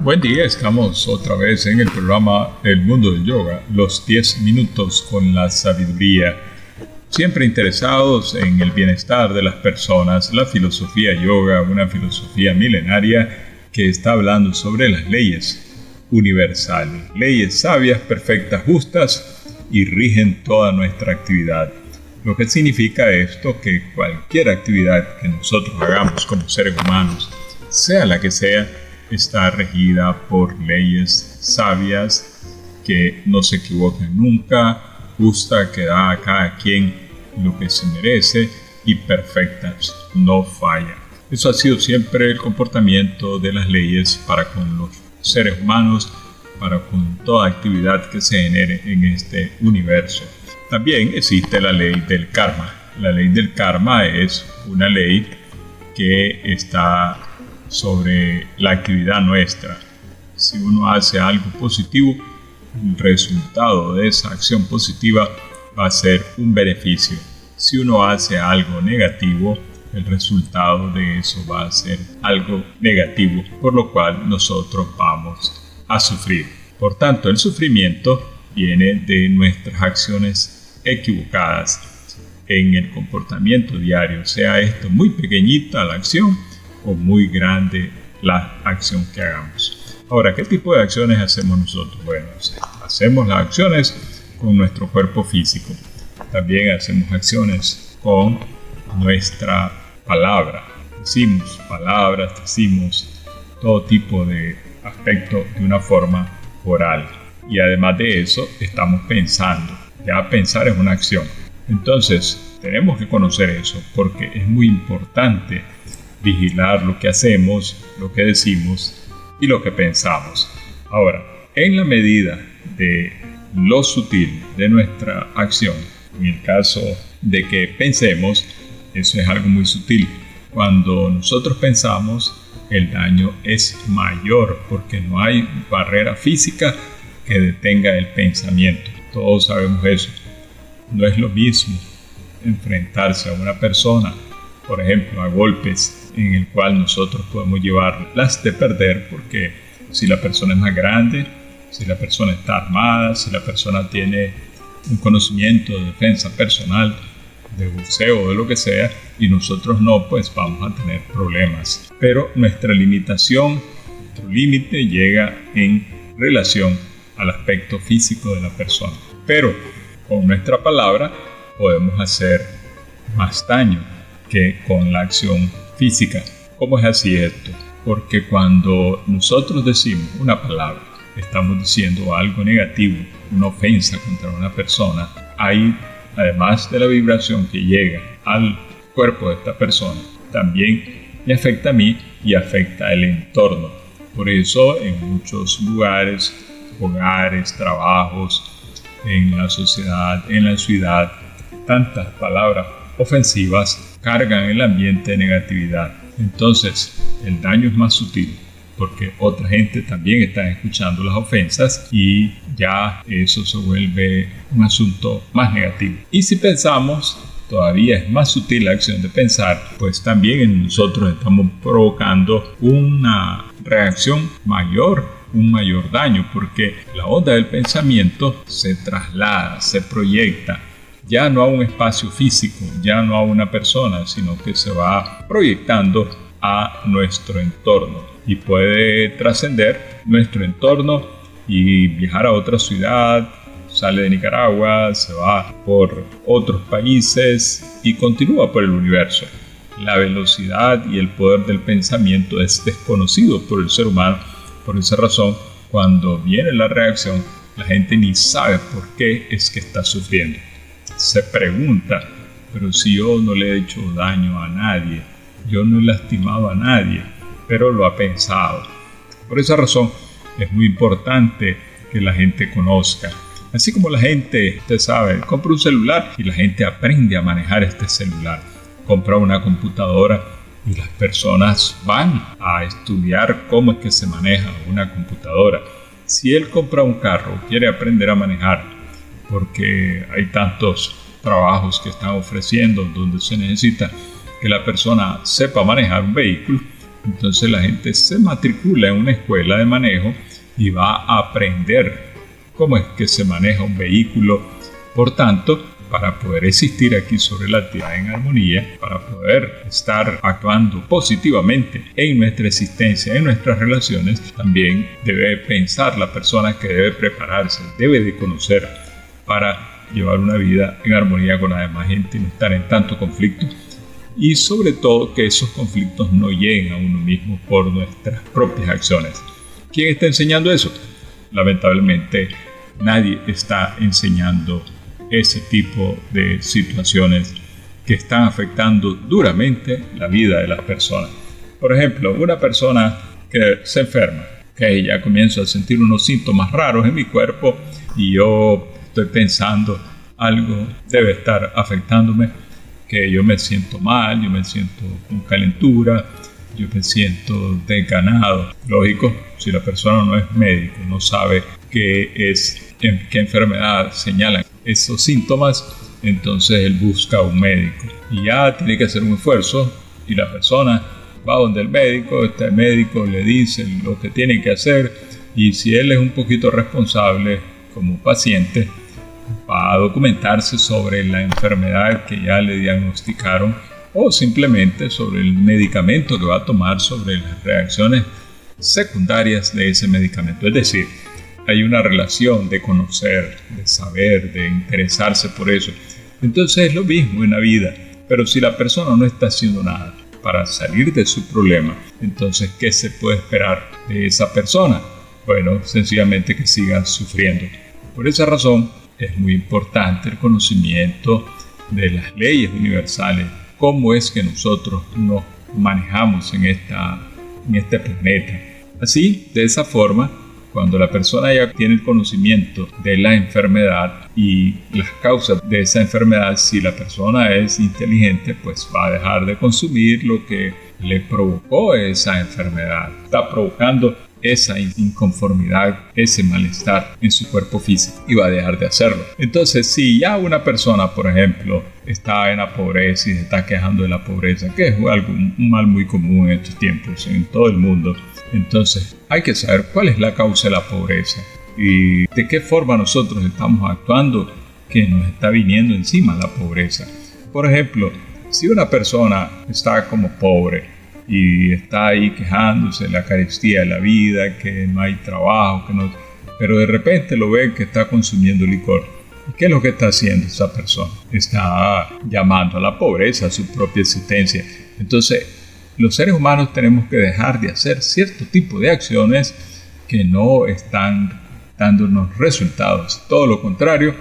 Buen día, estamos otra vez en el programa El Mundo del Yoga, los 10 minutos con la sabiduría. Siempre interesados en el bienestar de las personas, la filosofía yoga, una filosofía milenaria que está hablando sobre las leyes universales, leyes sabias, perfectas, justas y rigen toda nuestra actividad. Lo que significa esto que cualquier actividad que nosotros hagamos como seres humanos, sea la que sea, está regida por leyes sabias que no se equivocan nunca, justa que da a cada quien lo que se merece y perfectas, no falla. Eso ha sido siempre el comportamiento de las leyes para con los seres humanos, para con toda actividad que se genere en este universo. También existe la ley del karma. La ley del karma es una ley que está sobre la actividad nuestra. Si uno hace algo positivo, el resultado de esa acción positiva va a ser un beneficio. Si uno hace algo negativo, el resultado de eso va a ser algo negativo, por lo cual nosotros vamos a sufrir. Por tanto, el sufrimiento viene de nuestras acciones equivocadas en el comportamiento diario, sea esto muy pequeñita la acción muy grande la acción que hagamos. Ahora, ¿qué tipo de acciones hacemos nosotros? Bueno, hacemos las acciones con nuestro cuerpo físico. También hacemos acciones con nuestra palabra. Decimos palabras, decimos todo tipo de aspecto de una forma oral. Y además de eso, estamos pensando. Ya pensar es una acción. Entonces, tenemos que conocer eso porque es muy importante vigilar lo que hacemos, lo que decimos y lo que pensamos. Ahora, en la medida de lo sutil de nuestra acción, en el caso de que pensemos, eso es algo muy sutil. Cuando nosotros pensamos, el daño es mayor porque no hay barrera física que detenga el pensamiento. Todos sabemos eso. No es lo mismo enfrentarse a una persona, por ejemplo, a golpes en el cual nosotros podemos llevarlas de perder porque si la persona es más grande, si la persona está armada, si la persona tiene un conocimiento de defensa personal, de buceo o de lo que sea, y nosotros no, pues vamos a tener problemas. Pero nuestra limitación, nuestro límite llega en relación al aspecto físico de la persona. Pero con nuestra palabra podemos hacer más daño que con la acción física. ¿Cómo es así esto? Porque cuando nosotros decimos una palabra, estamos diciendo algo negativo, una ofensa contra una persona, hay además de la vibración que llega al cuerpo de esta persona, también me afecta a mí y afecta al entorno. Por eso en muchos lugares, hogares, trabajos, en la sociedad, en la ciudad, tantas palabras ofensivas cargan el ambiente de negatividad. Entonces, el daño es más sutil porque otra gente también está escuchando las ofensas y ya eso se vuelve un asunto más negativo. Y si pensamos, todavía es más sutil la acción de pensar, pues también en nosotros estamos provocando una reacción mayor un mayor daño porque la onda del pensamiento se traslada, se proyecta ya no a un espacio físico, ya no a una persona, sino que se va proyectando a nuestro entorno y puede trascender nuestro entorno y viajar a otra ciudad, sale de Nicaragua, se va por otros países y continúa por el universo. La velocidad y el poder del pensamiento es desconocido por el ser humano. Por esa razón, cuando viene la reacción, la gente ni sabe por qué es que está sufriendo. Se pregunta, pero si yo no le he hecho daño a nadie, yo no he lastimado a nadie, pero lo ha pensado. Por esa razón es muy importante que la gente conozca. Así como la gente, usted sabe, compra un celular y la gente aprende a manejar este celular. Compra una computadora y las personas van a estudiar cómo es que se maneja una computadora. Si él compra un carro, quiere aprender a manejar, porque hay tantos trabajos que están ofreciendo donde se necesita que la persona sepa manejar un vehículo, Entonces la gente se matricula en una escuela de manejo y va a aprender cómo es que se maneja un vehículo. Por tanto, para poder existir aquí sobre la Tierra en armonía, para poder estar actuando positivamente en nuestra existencia, en nuestras relaciones, también debe pensar la persona que debe prepararse, debe de conocer para llevar una vida en armonía con la demás gente y no estar en tanto conflicto. Y sobre todo que esos conflictos no lleguen a uno mismo por nuestras propias acciones. ¿Quién está enseñando eso? Lamentablemente nadie está enseñando ese tipo de situaciones que están afectando duramente la vida de las personas. Por ejemplo, una persona que se enferma, que ya comienzo a sentir unos síntomas raros en mi cuerpo y yo estoy pensando algo debe estar afectándome, que yo me siento mal, yo me siento con calentura, yo me siento desganado. Lógico, si la persona no es médico, no sabe qué es, qué enfermedad señalan esos síntomas, entonces él busca un médico. Y ya tiene que hacer un esfuerzo y la persona va donde el médico, este médico le dice lo que tiene que hacer y si él es un poquito responsable como paciente, va a documentarse sobre la enfermedad que ya le diagnosticaron o simplemente sobre el medicamento que va a tomar, sobre las reacciones secundarias de ese medicamento. Es decir, hay una relación de conocer, de saber, de interesarse por eso. Entonces es lo mismo en la vida. Pero si la persona no está haciendo nada para salir de su problema, entonces ¿qué se puede esperar de esa persona? Bueno, sencillamente que siga sufriendo. Por esa razón es muy importante el conocimiento de las leyes universales, cómo es que nosotros nos manejamos en, esta, en este planeta. Así, de esa forma, cuando la persona ya tiene el conocimiento de la enfermedad y las causas de esa enfermedad, si la persona es inteligente, pues va a dejar de consumir lo que le provocó esa enfermedad. Está provocando esa inconformidad, ese malestar en su cuerpo físico y va a dejar de hacerlo. Entonces, si ya una persona, por ejemplo, está en la pobreza y se está quejando de la pobreza, que es un mal muy común en estos tiempos en todo el mundo, entonces, hay que saber cuál es la causa de la pobreza y de qué forma nosotros estamos actuando que nos está viniendo encima la pobreza. Por ejemplo, si una persona está como pobre y está ahí quejándose de la carestía de la vida, que no hay trabajo, que no, pero de repente lo ven que está consumiendo licor. ¿Y qué es lo que está haciendo esa persona? Está llamando a la pobreza, a su propia existencia. Entonces, los seres humanos tenemos que dejar de hacer cierto tipo de acciones que no están dándonos resultados. Todo lo contrario,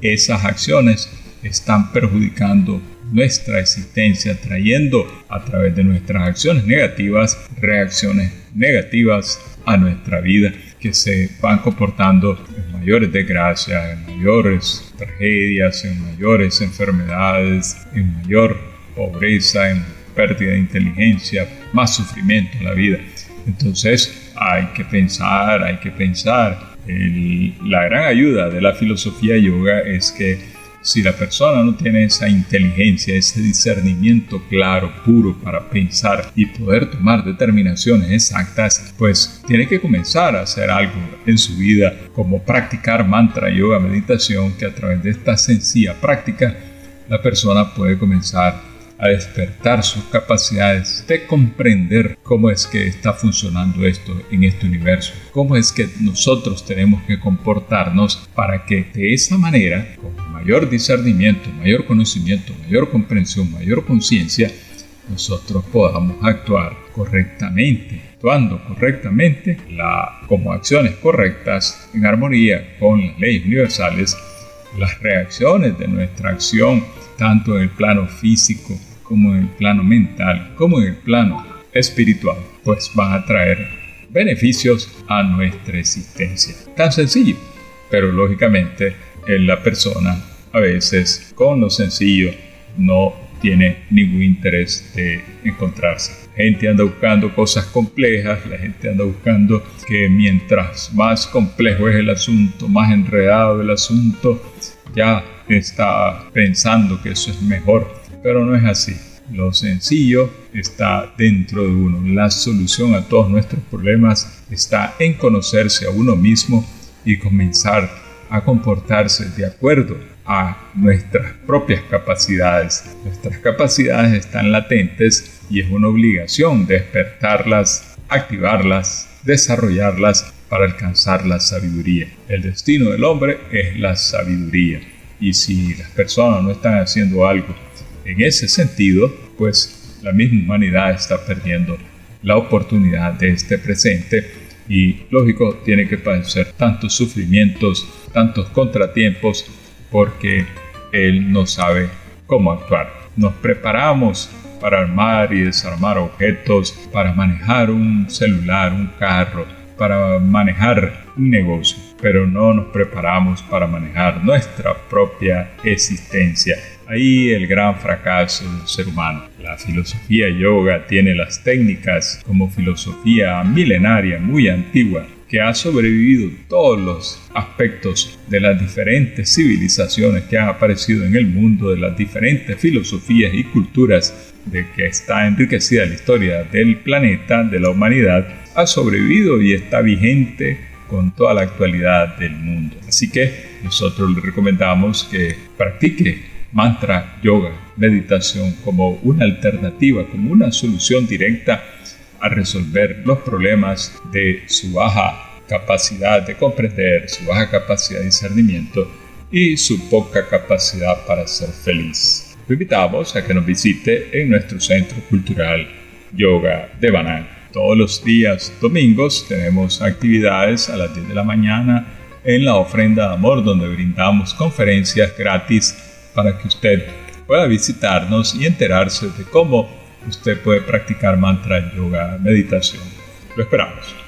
esas acciones están perjudicando nuestra existencia, trayendo a través de nuestras acciones negativas reacciones negativas a nuestra vida que se van comportando en mayores desgracias, en mayores tragedias, en mayores enfermedades, en mayor pobreza, en pérdida de inteligencia, más sufrimiento en la vida. Entonces hay que pensar, hay que pensar. la gran ayuda de la filosofía yoga es que si la persona no tiene esa inteligencia, ese discernimiento claro, puro para pensar y poder tomar determinaciones exactas, pues tiene que comenzar a hacer algo en su vida, como practicar mantra, yoga, meditación, que a través de esta sencilla práctica la persona puede comenzar a despertar sus capacidades de comprender cómo es que está funcionando esto en este universo, cómo es que nosotros tenemos que comportarnos para que de esa manera, mayor discernimiento, mayor conocimiento, mayor comprensión, mayor conciencia, nosotros podamos actuar correctamente, actuando correctamente la, como acciones correctas en armonía con las leyes universales, las reacciones de nuestra acción, tanto en el plano físico como en el plano mental, como en el plano espiritual, pues van a traer beneficios a nuestra existencia. Tan sencillo, pero lógicamente en la persona a veces con lo sencillo no tiene ningún interés de encontrarse. La gente anda buscando cosas complejas, la gente anda buscando que mientras más complejo es el asunto, más enredado el asunto, ya está pensando que eso es mejor pero no es así. Lo sencillo está dentro de uno. La solución a todos nuestros problemas está en conocerse a uno mismo y comenzar a comportarse de acuerdo a nuestras propias capacidades. Nuestras capacidades están latentes y es una obligación despertarlas, activarlas, desarrollarlas para alcanzar la sabiduría. El destino del hombre es la sabiduría. Y si las personas no están haciendo algo en ese sentido, pues la misma humanidad está perdiendo la oportunidad de este presente y lógico tiene que padecer tantos sufrimientos, tantos contratiempos porque él no sabe cómo actuar. Nos preparamos para armar y desarmar objetos, para manejar un celular, un carro, para manejar un negocio, pero no nos preparamos para manejar nuestra propia existencia. Ahí el gran fracaso del ser humano. La filosofía yoga tiene las técnicas como filosofía milenaria muy antigua que ha sobrevivido todos los aspectos de las diferentes civilizaciones que han aparecido en el mundo, de las diferentes filosofías y culturas de que está enriquecida la historia del planeta, de la humanidad, ha sobrevivido y está vigente con toda la actualidad del mundo. Así que nosotros le recomendamos que practique mantra, yoga, meditación como una alternativa, como una solución directa a resolver los problemas de su baja capacidad de comprender, su baja capacidad de discernimiento y su poca capacidad para ser feliz. Lo invitamos a que nos visite en nuestro centro cultural Yoga de. Todos los días domingos tenemos actividades a las 10 de la mañana en la ofrenda de amor donde brindamos conferencias gratis para que usted pueda visitarnos y enterarse de cómo usted puede practicar mantra, yoga, meditación. Lo esperamos.